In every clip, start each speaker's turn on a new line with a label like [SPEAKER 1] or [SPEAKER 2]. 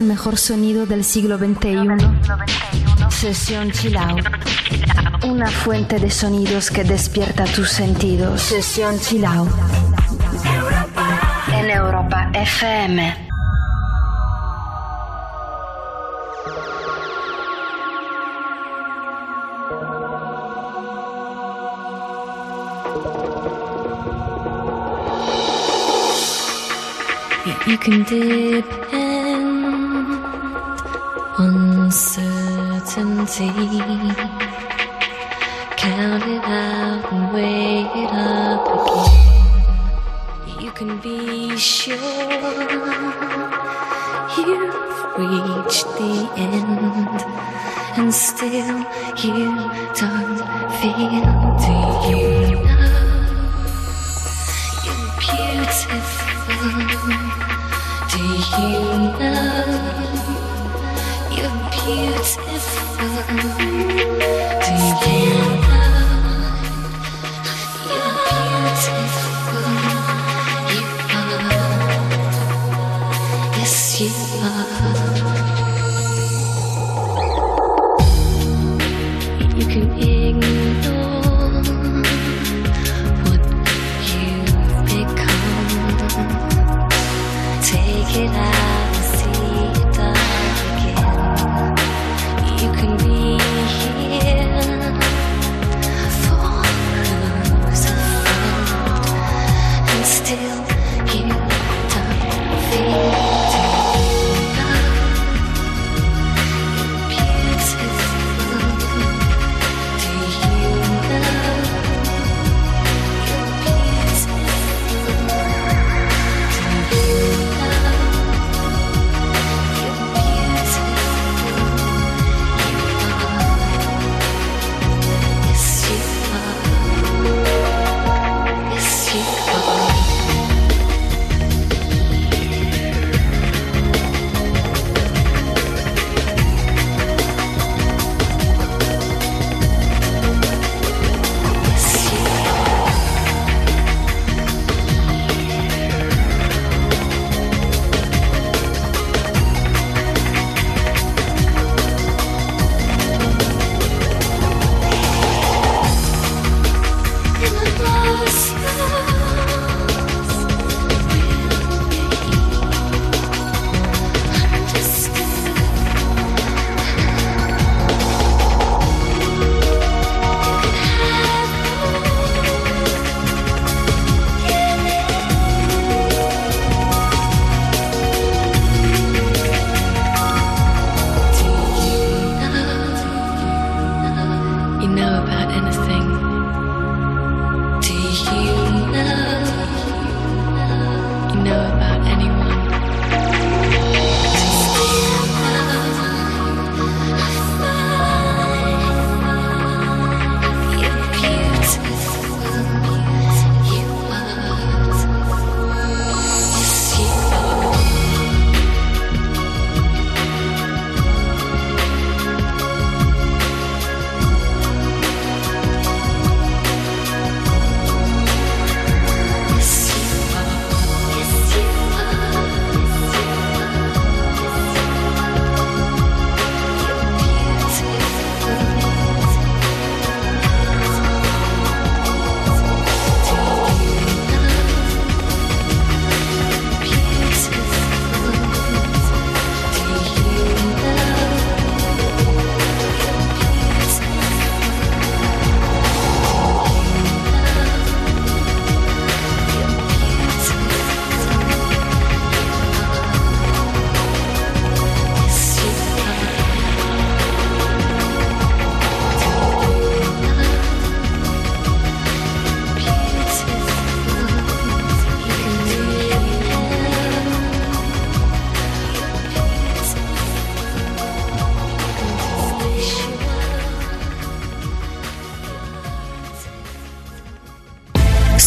[SPEAKER 1] El mejor sonido del siglo XXI. Sesión Chill Out. Una fuente de sonidos que despierta tus sentidos. Sesión Chill Out. En Europa FM.
[SPEAKER 2] You can depend on certainty. Count it out and weigh it up again. You can be sure you've reached the end, and still you don't feel. Do you know you're beautiful? Do you know beautiful? Do you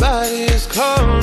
[SPEAKER 3] Cause my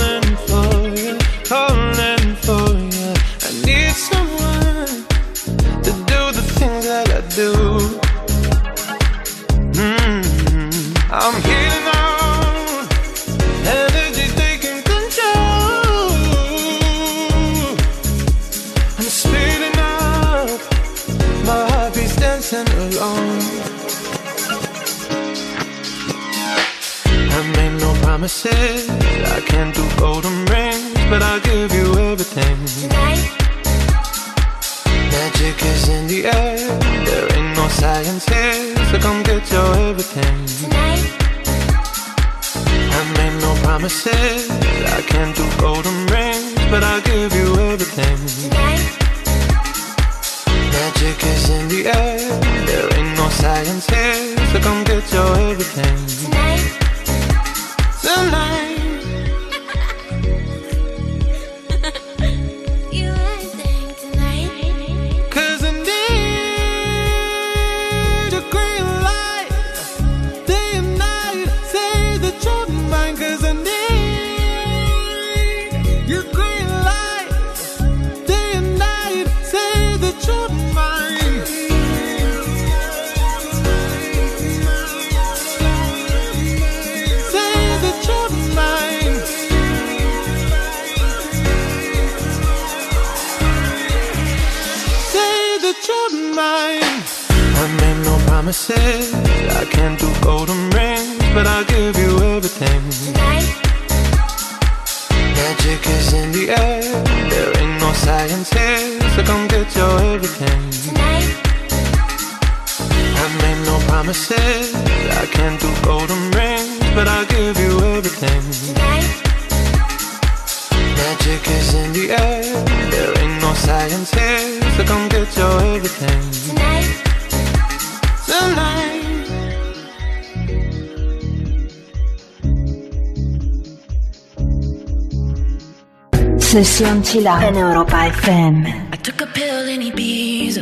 [SPEAKER 3] Out
[SPEAKER 2] en Europa FM.
[SPEAKER 4] I took a pill in Ibiza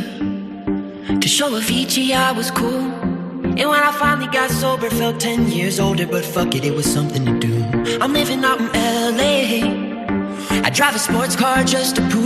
[SPEAKER 4] to show Avicii I was cool. And when I finally got sober, felt 10 years older, but fuck it, it was something to do. I'm living out in LA. I drive a sports car just to prove I'm a real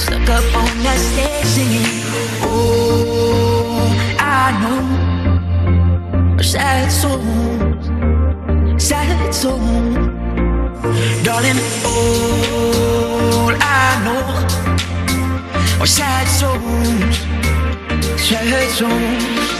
[SPEAKER 4] Stuck up on that stage singing. Oh, I know. Sad soul. Sad soul. Darling, all I know are sad souls. Sad souls.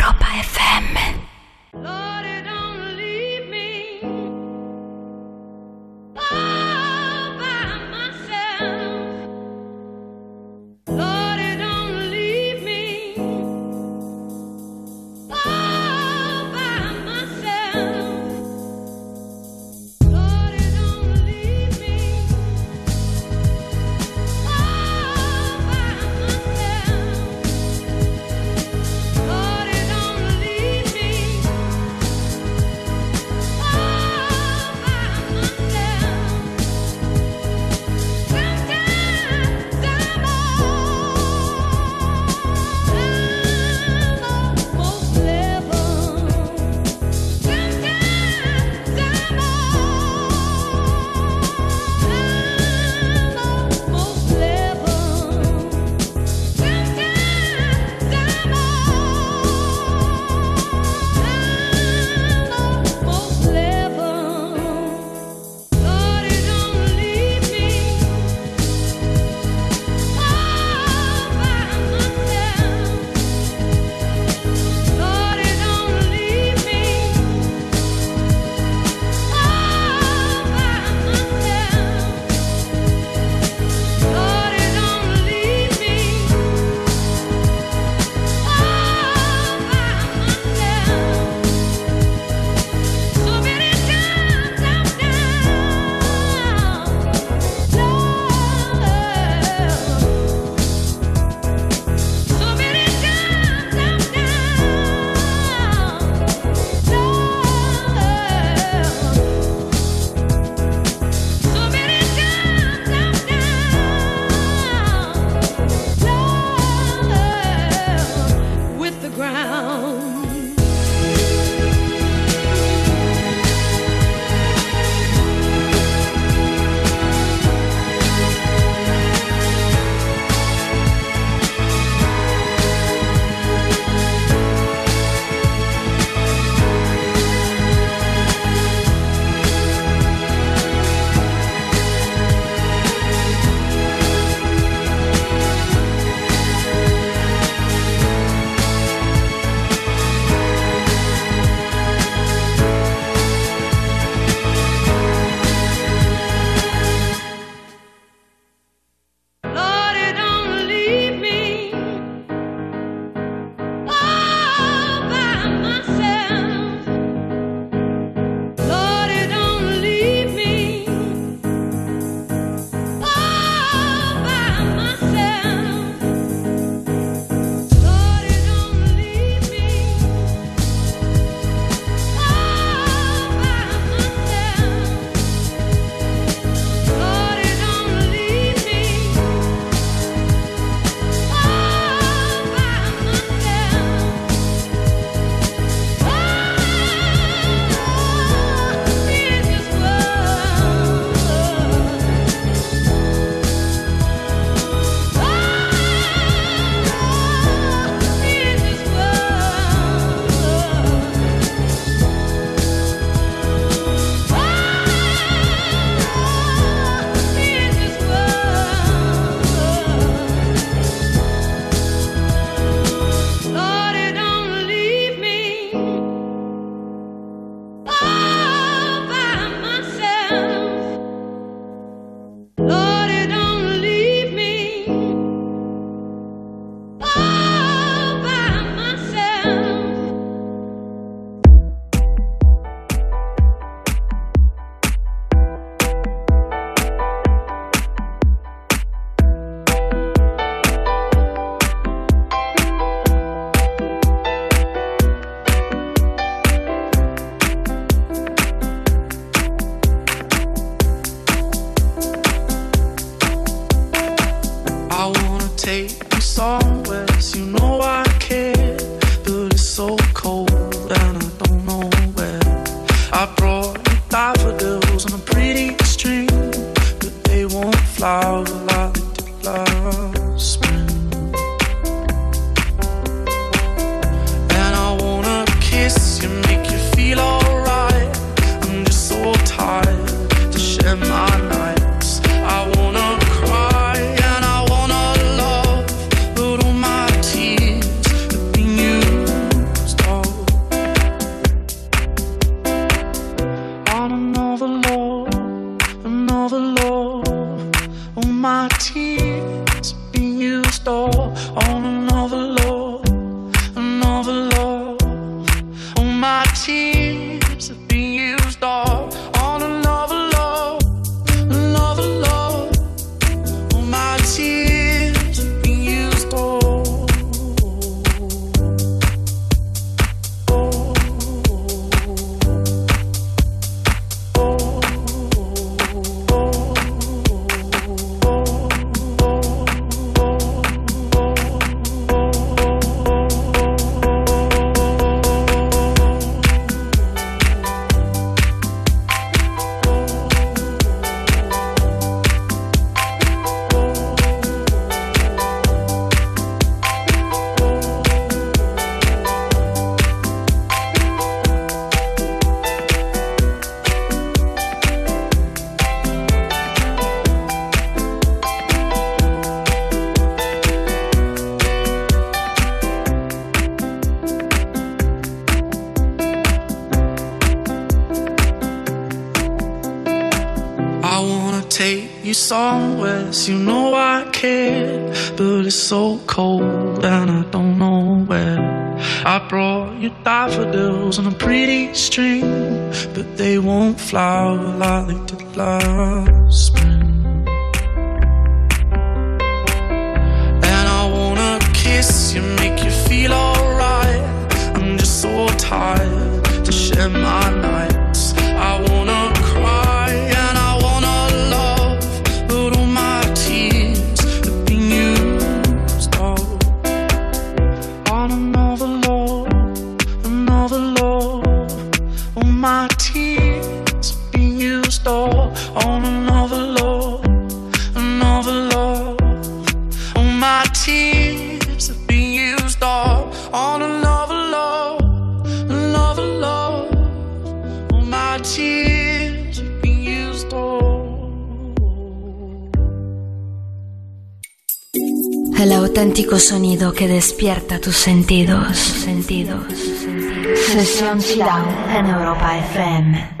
[SPEAKER 5] despierta tus sentidos, sentidos, sentidos. Sesión Chilao en Europa FM.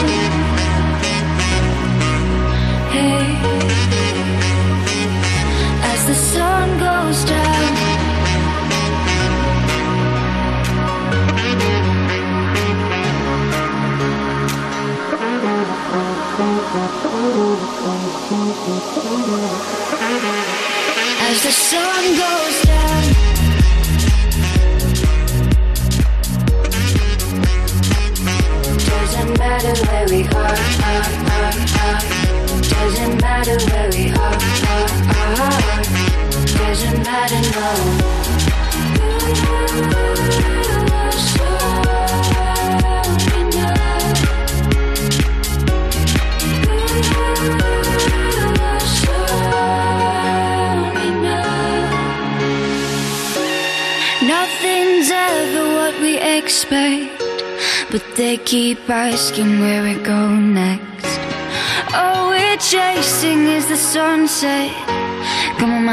[SPEAKER 5] As the sun goes down. Doesn't matter where we are, are, are, are. Doesn't matter where we are, are, are. Doesn't matter, no. Nothing's ever what we expect, but they keep asking where we go next. All we're chasing is the sunset.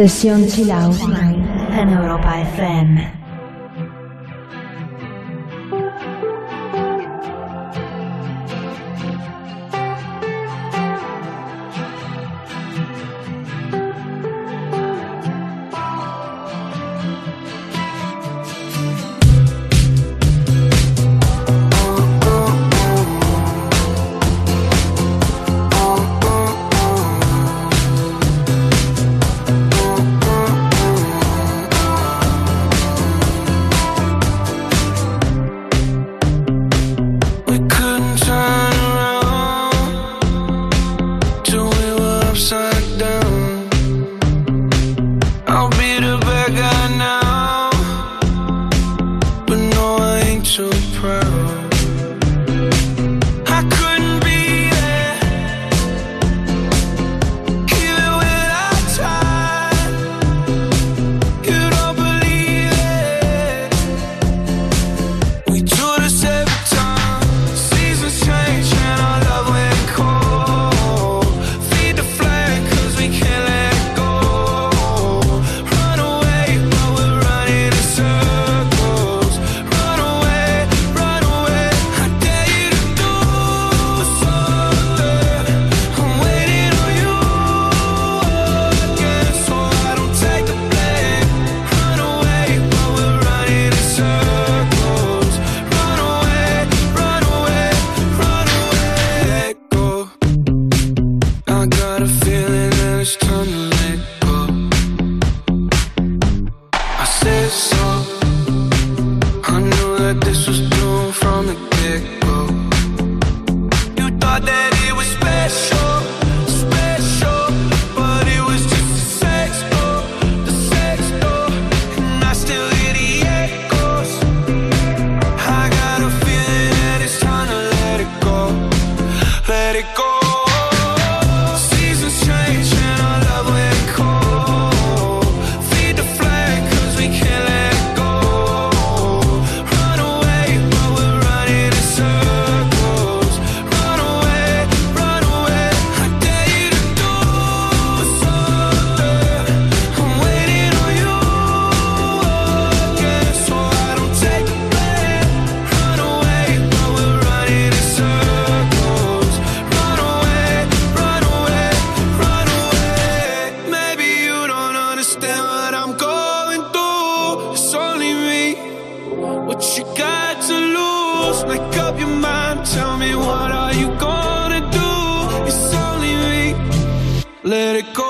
[SPEAKER 3] Sesión Chill Out en Europa FM.
[SPEAKER 6] Let it go.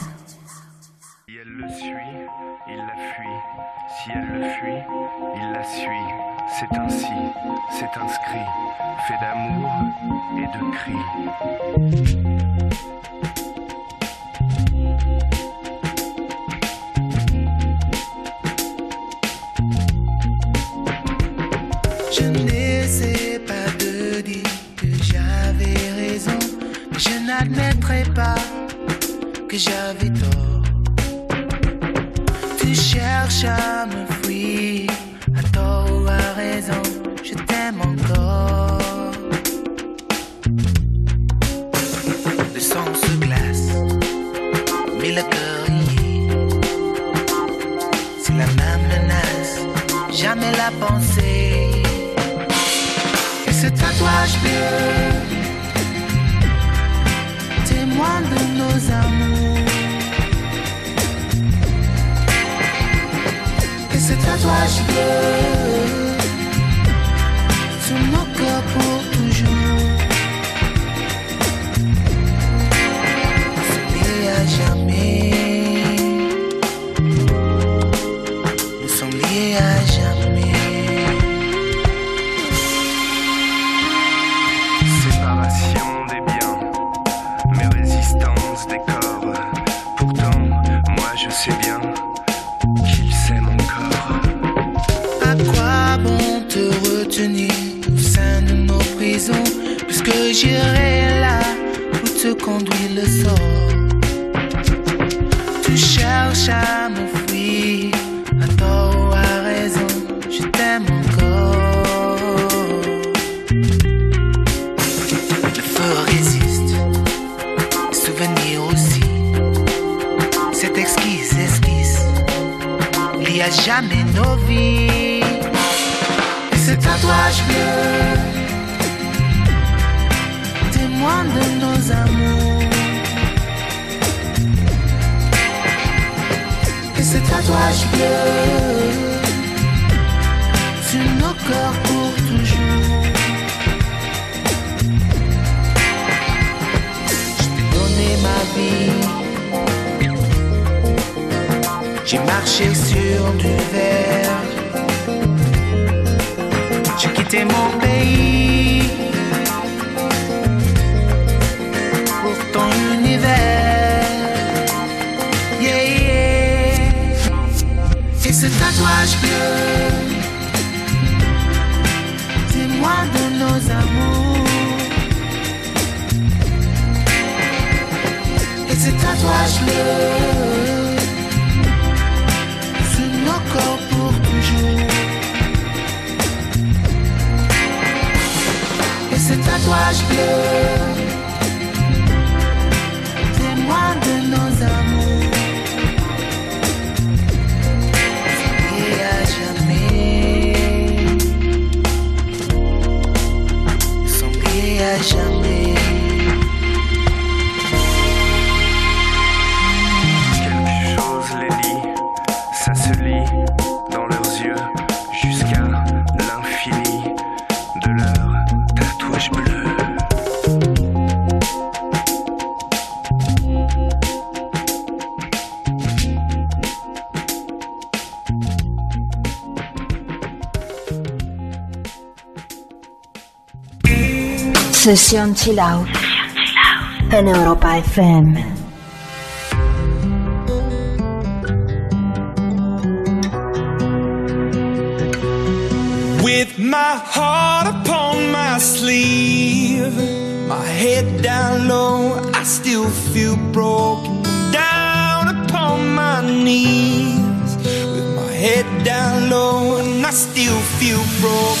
[SPEAKER 7] J'ai marché sur du verre. J'ai quitté mon pays pour ton univers. Yeah. Et ce tatouage bleu, témoin de nos amours. Et ce tatouage bleu.
[SPEAKER 1] mais grande.
[SPEAKER 8] Sesión Chill Out. En Europa FM.
[SPEAKER 6] With my heart upon my sleeve, my head down low, I still feel broken. Down upon my knees, with my head down low, and I still feel broken.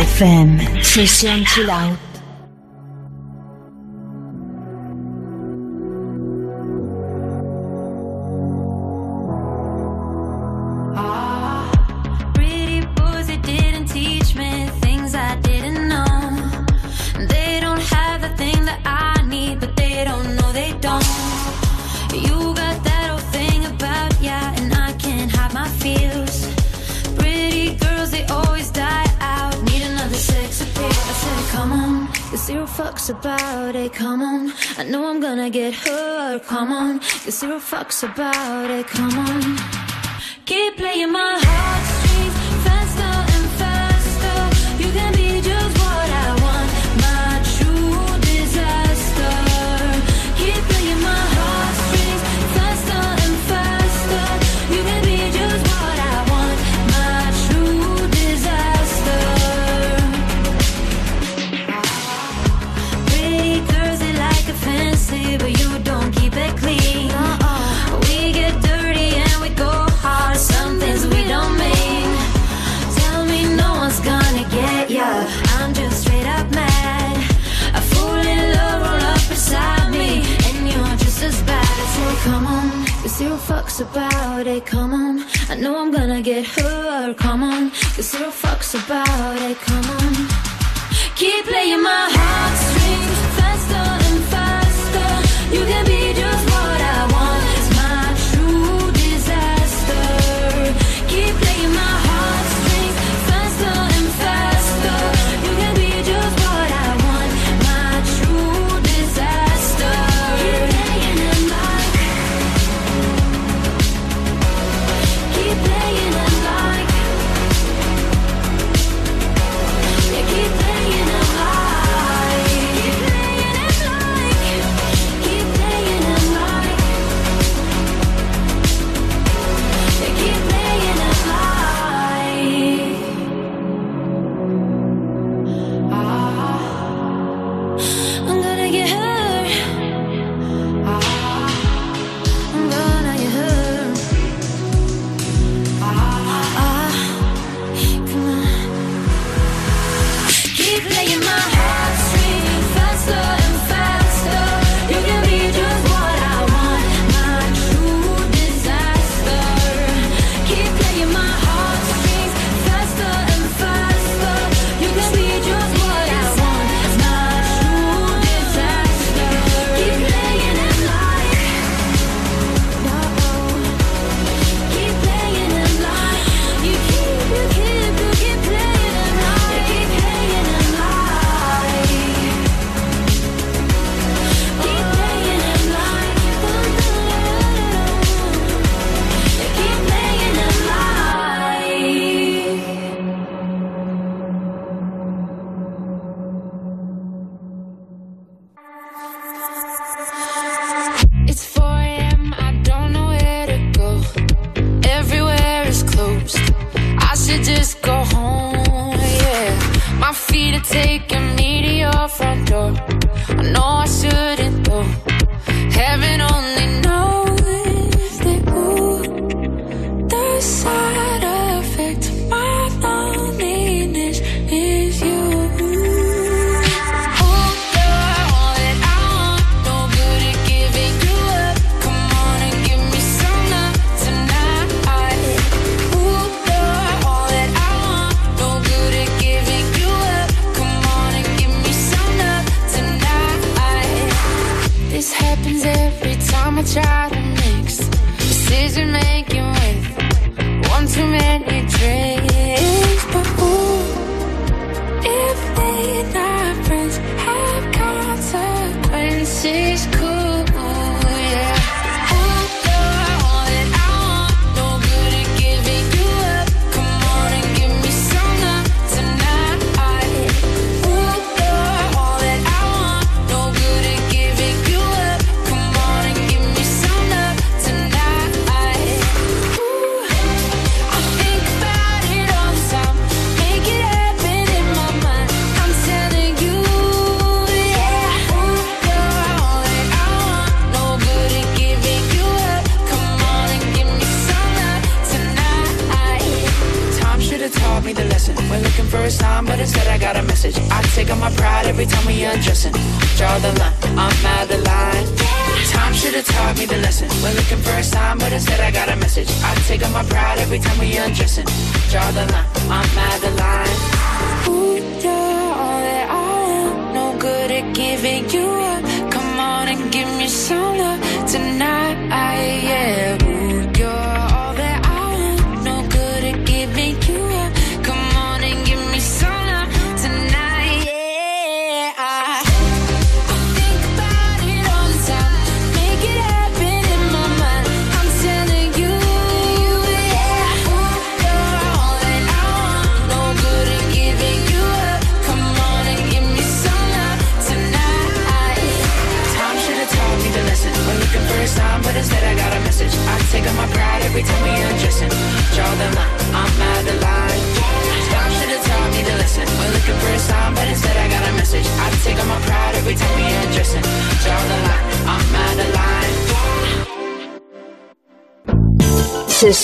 [SPEAKER 5] FM. Sesión Chill Out. About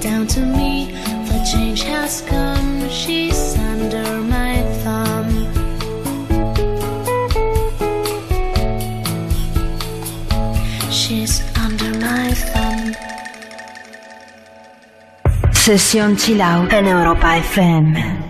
[SPEAKER 9] down to me. The change has come, she's under my thumb. She's under my thumb.
[SPEAKER 1] Session Chill Out in Europa FM.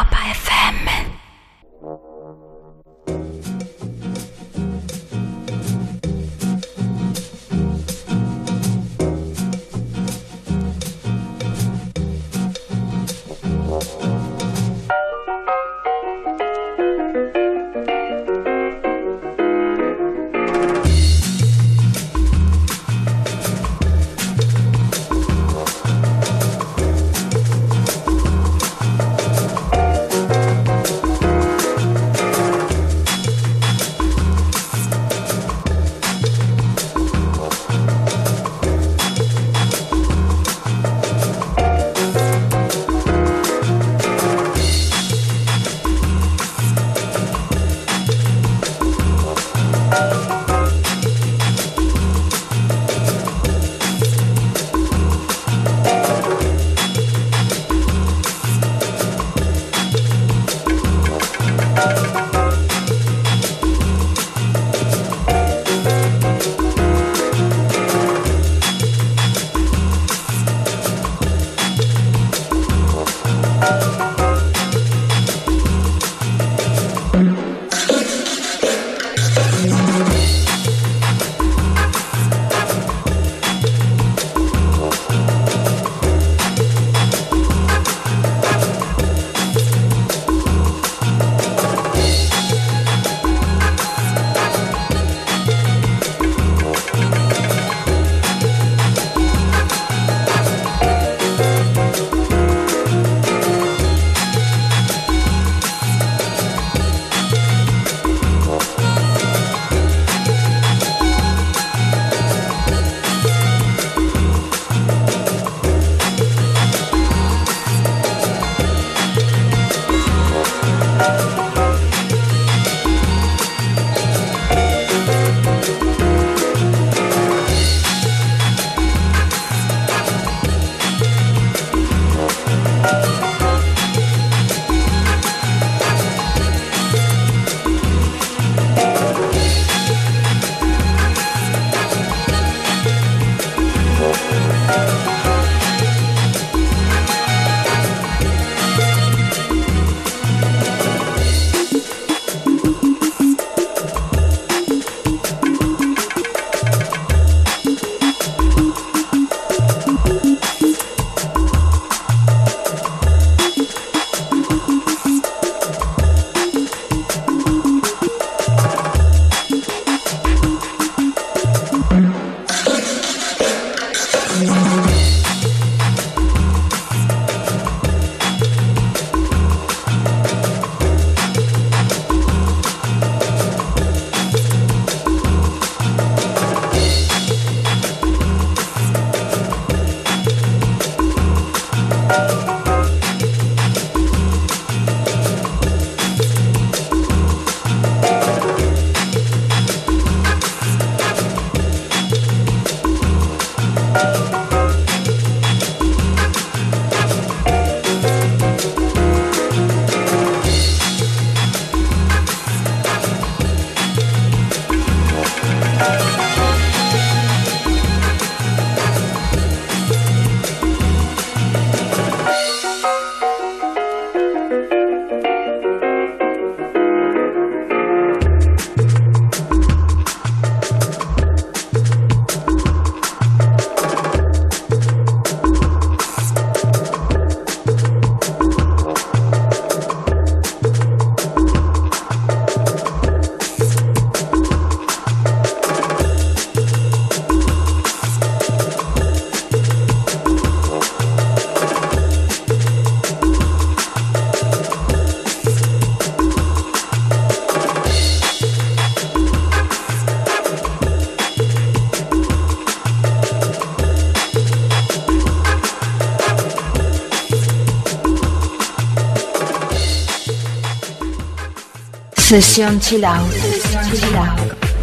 [SPEAKER 1] Sesión Chill.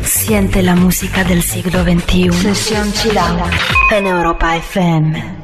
[SPEAKER 1] Siente la música del siglo XXI. Sesión Chill Out. En Europa FM.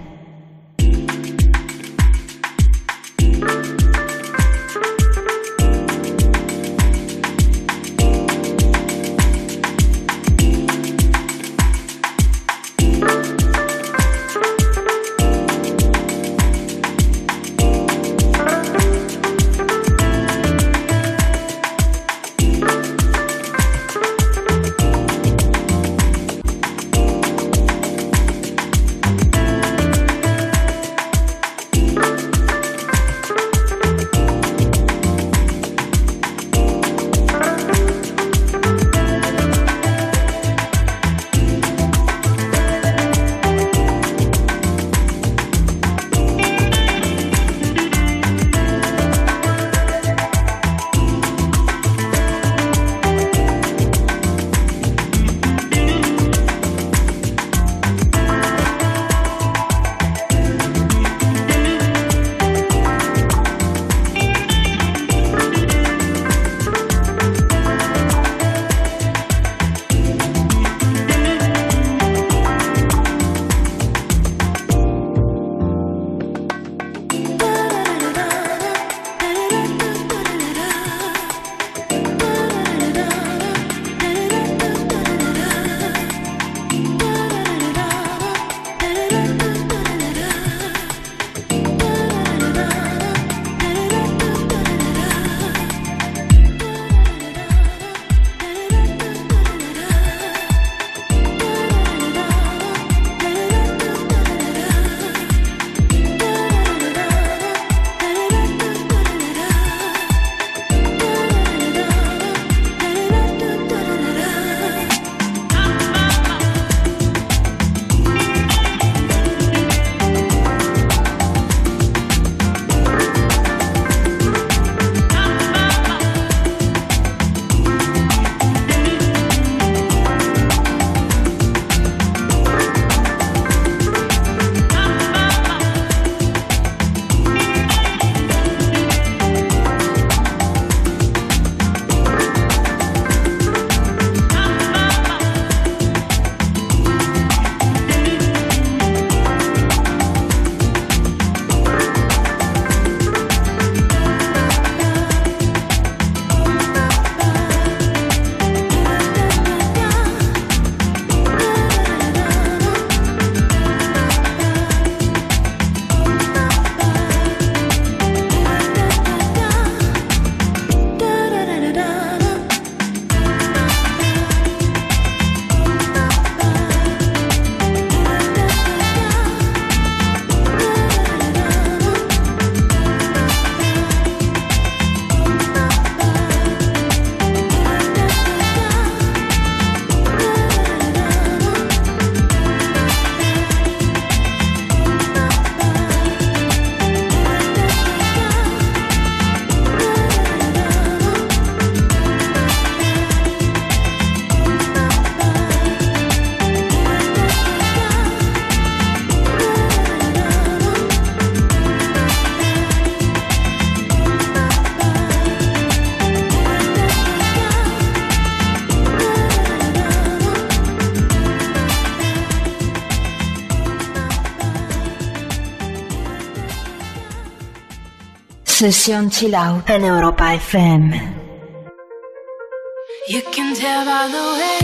[SPEAKER 2] Chill Out Europa FM.
[SPEAKER 5] You can tell by the way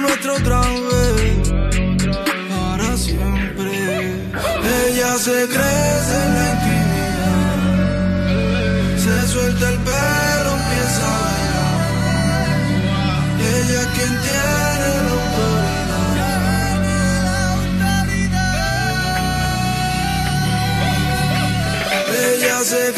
[SPEAKER 10] Nuestro otra. Para siempre. Ella se crece en la. Se suelta el pelo, empieza a bailar. Ella es quien tiene la Ella se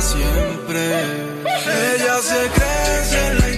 [SPEAKER 10] Siempre. Ella se crece en la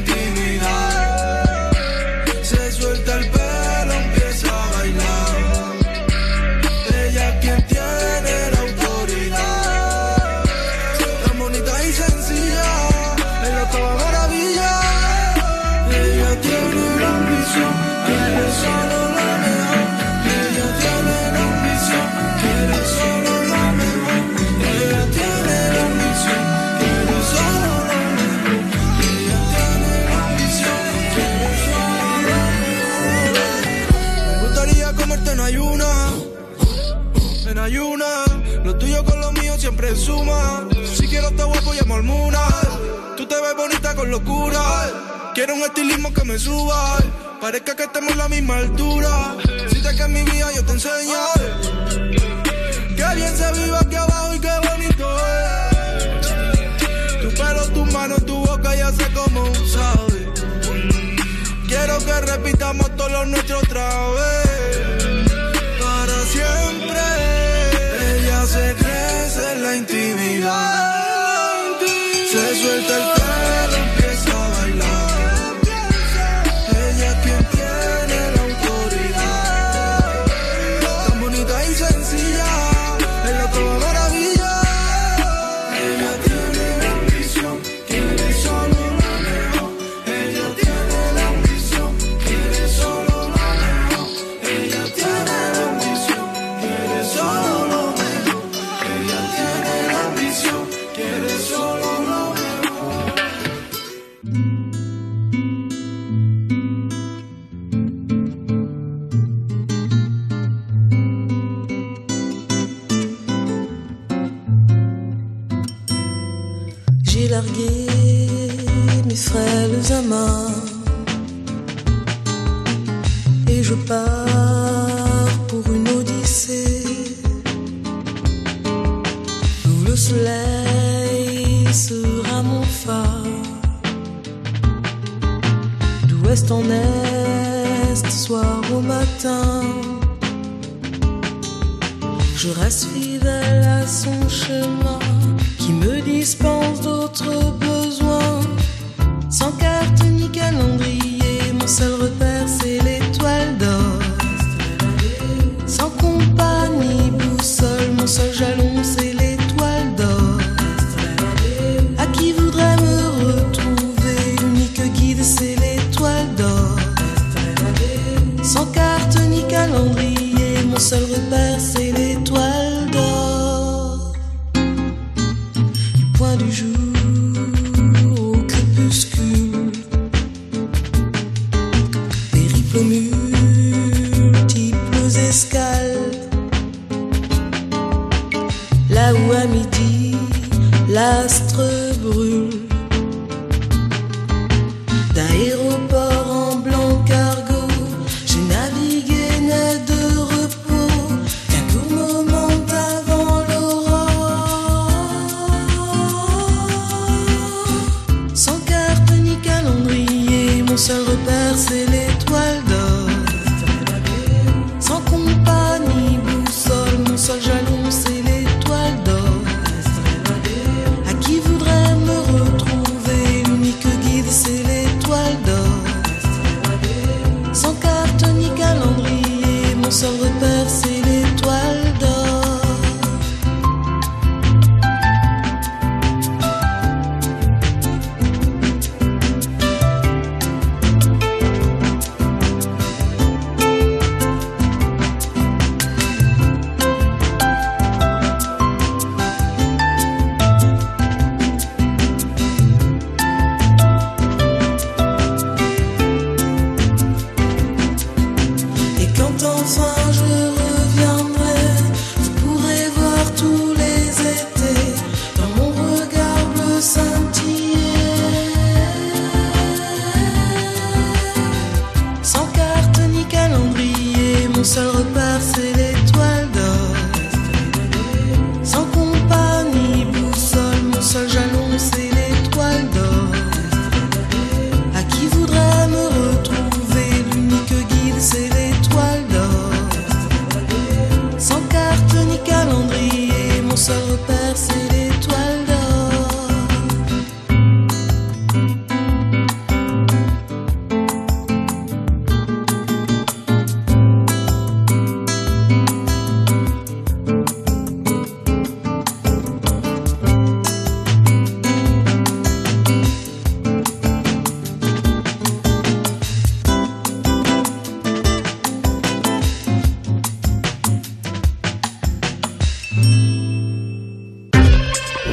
[SPEAKER 8] Tú te ves bonita con locura. Quiero un estilismo que me suba. Parezca que estemos a la misma altura. Si te que en mi vida yo te enseño. Que bien se vive aquí abajo y qué bonito es. Tu pelo, tu mano, tu boca ya sé cómo sabe. Quiero que repitamos todos los nuestros otra vez. Para siempre. Ella se crece en la intimidad.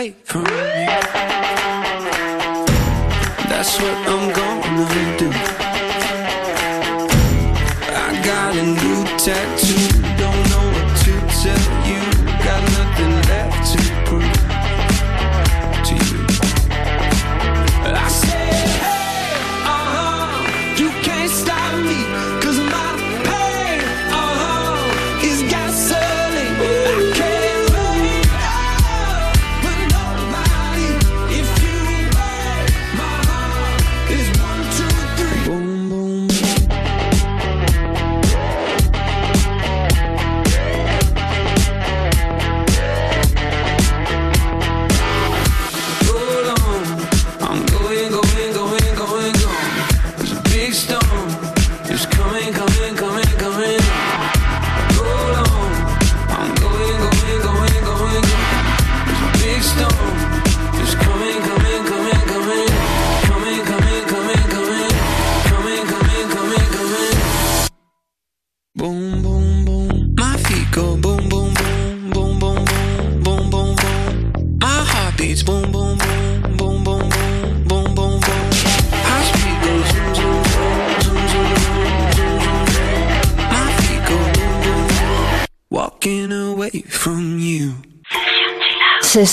[SPEAKER 6] Away from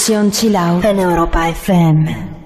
[SPEAKER 2] Sesión Chill Out Europa FM.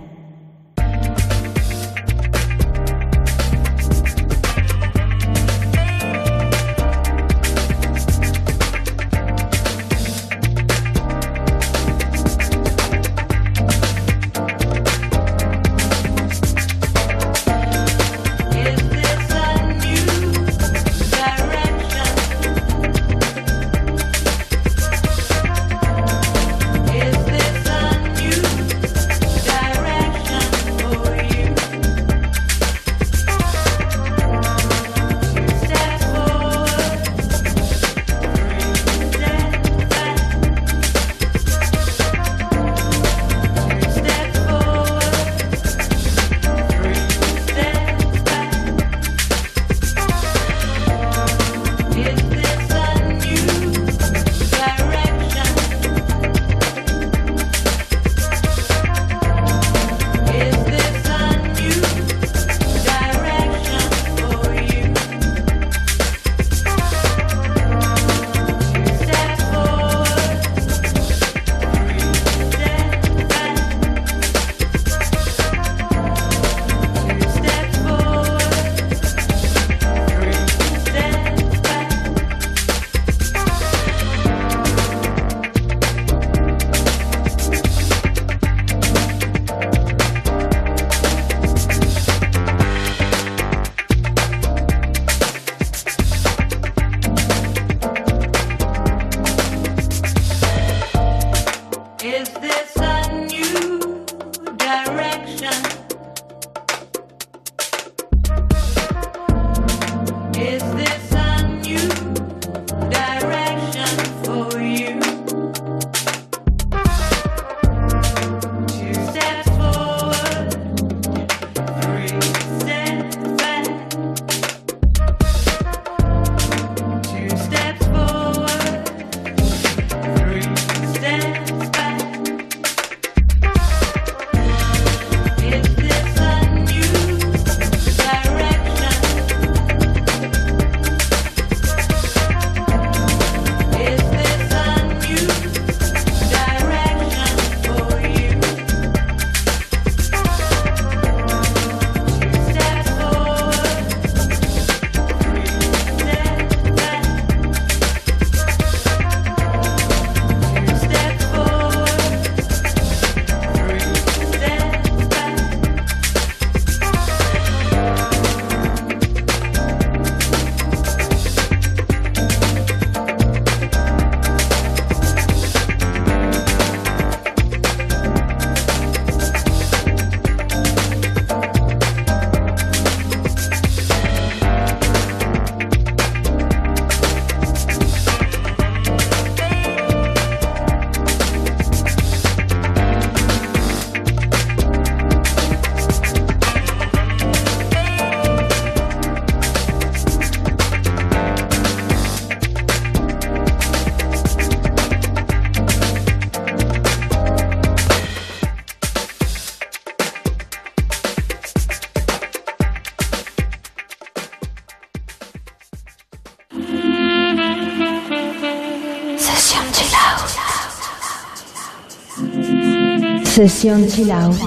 [SPEAKER 11] Sesión Chill Out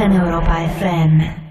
[SPEAKER 11] en Europa FM.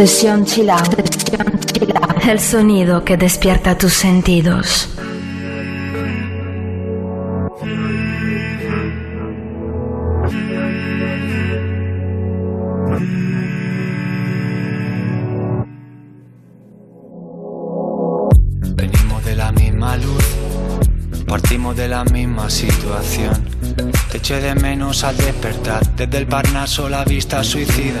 [SPEAKER 2] Sesión chill out. El sonido que despierta tus sentidos.
[SPEAKER 12] Venimos de la misma luz, partimos de la misma situación. Te eché de menos al despertar, desde el Parnaso la vista suicida.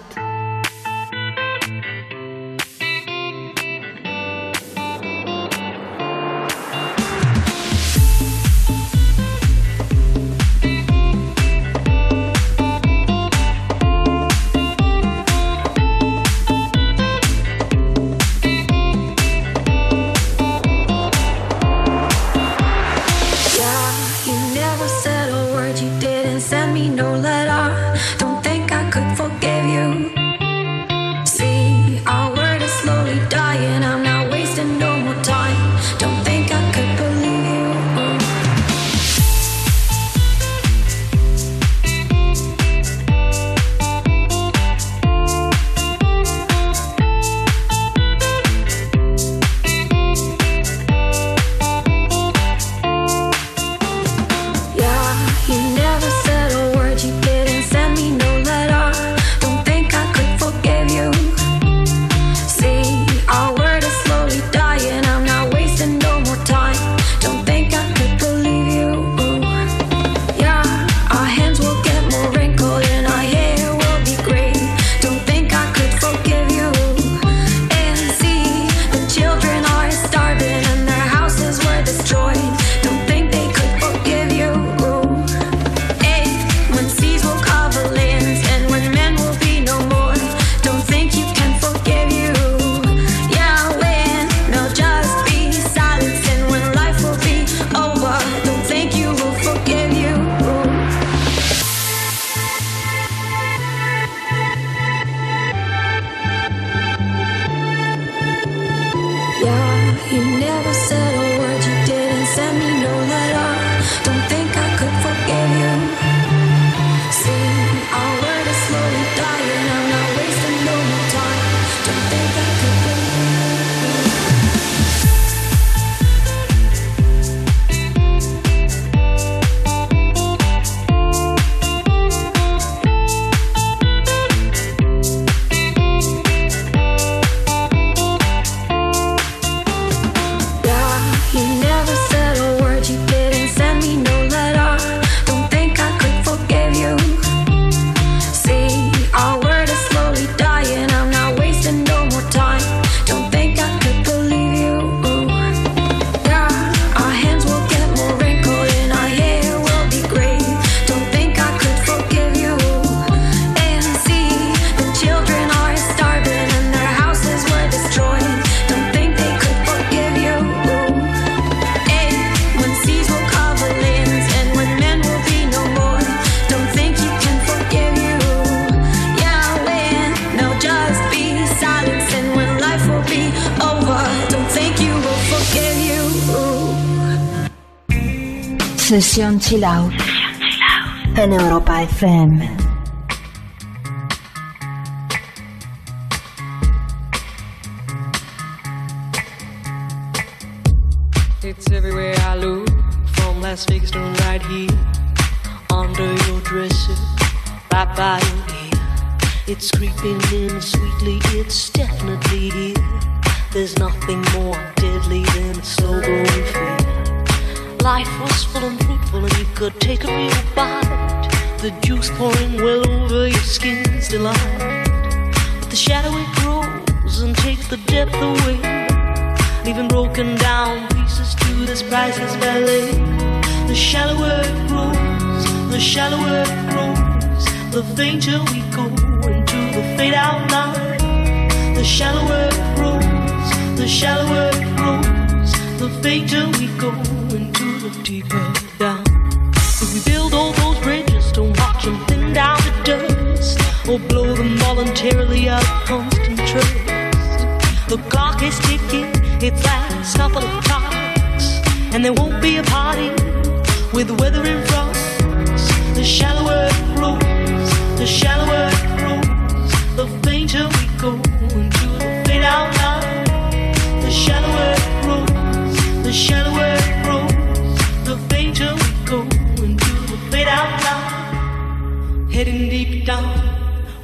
[SPEAKER 2] Sesión Chill Out en Europa FM.
[SPEAKER 13] It's everywhere I look, from Las Vegas to right here, under your dresser, right by your ear. It's creeping in sweetly, it's definitely here. There's nothing more deadly than a slow growing fear. Life was full and fruitful, and you could take a real bite. The juice pouring well over your skin's delight. But the shadow it grows and takes the depth away leaving broken down pieces to this priceless ballet. The shallower it grows, the shallower it grows, the fainter we go into the fade out line. The shallower it grows, the shallower it grows, the fainter we go into or blow them voluntarily out of constant trust. The clock is ticking, its last couple of clocks, and there won't be a party with the weather in front. The shallower it grows, the shallower it grows, the fainter we go into the fade out line. The shallower it grows, the shallower it grows, the fainter we go into the fade out line. Heading deep down,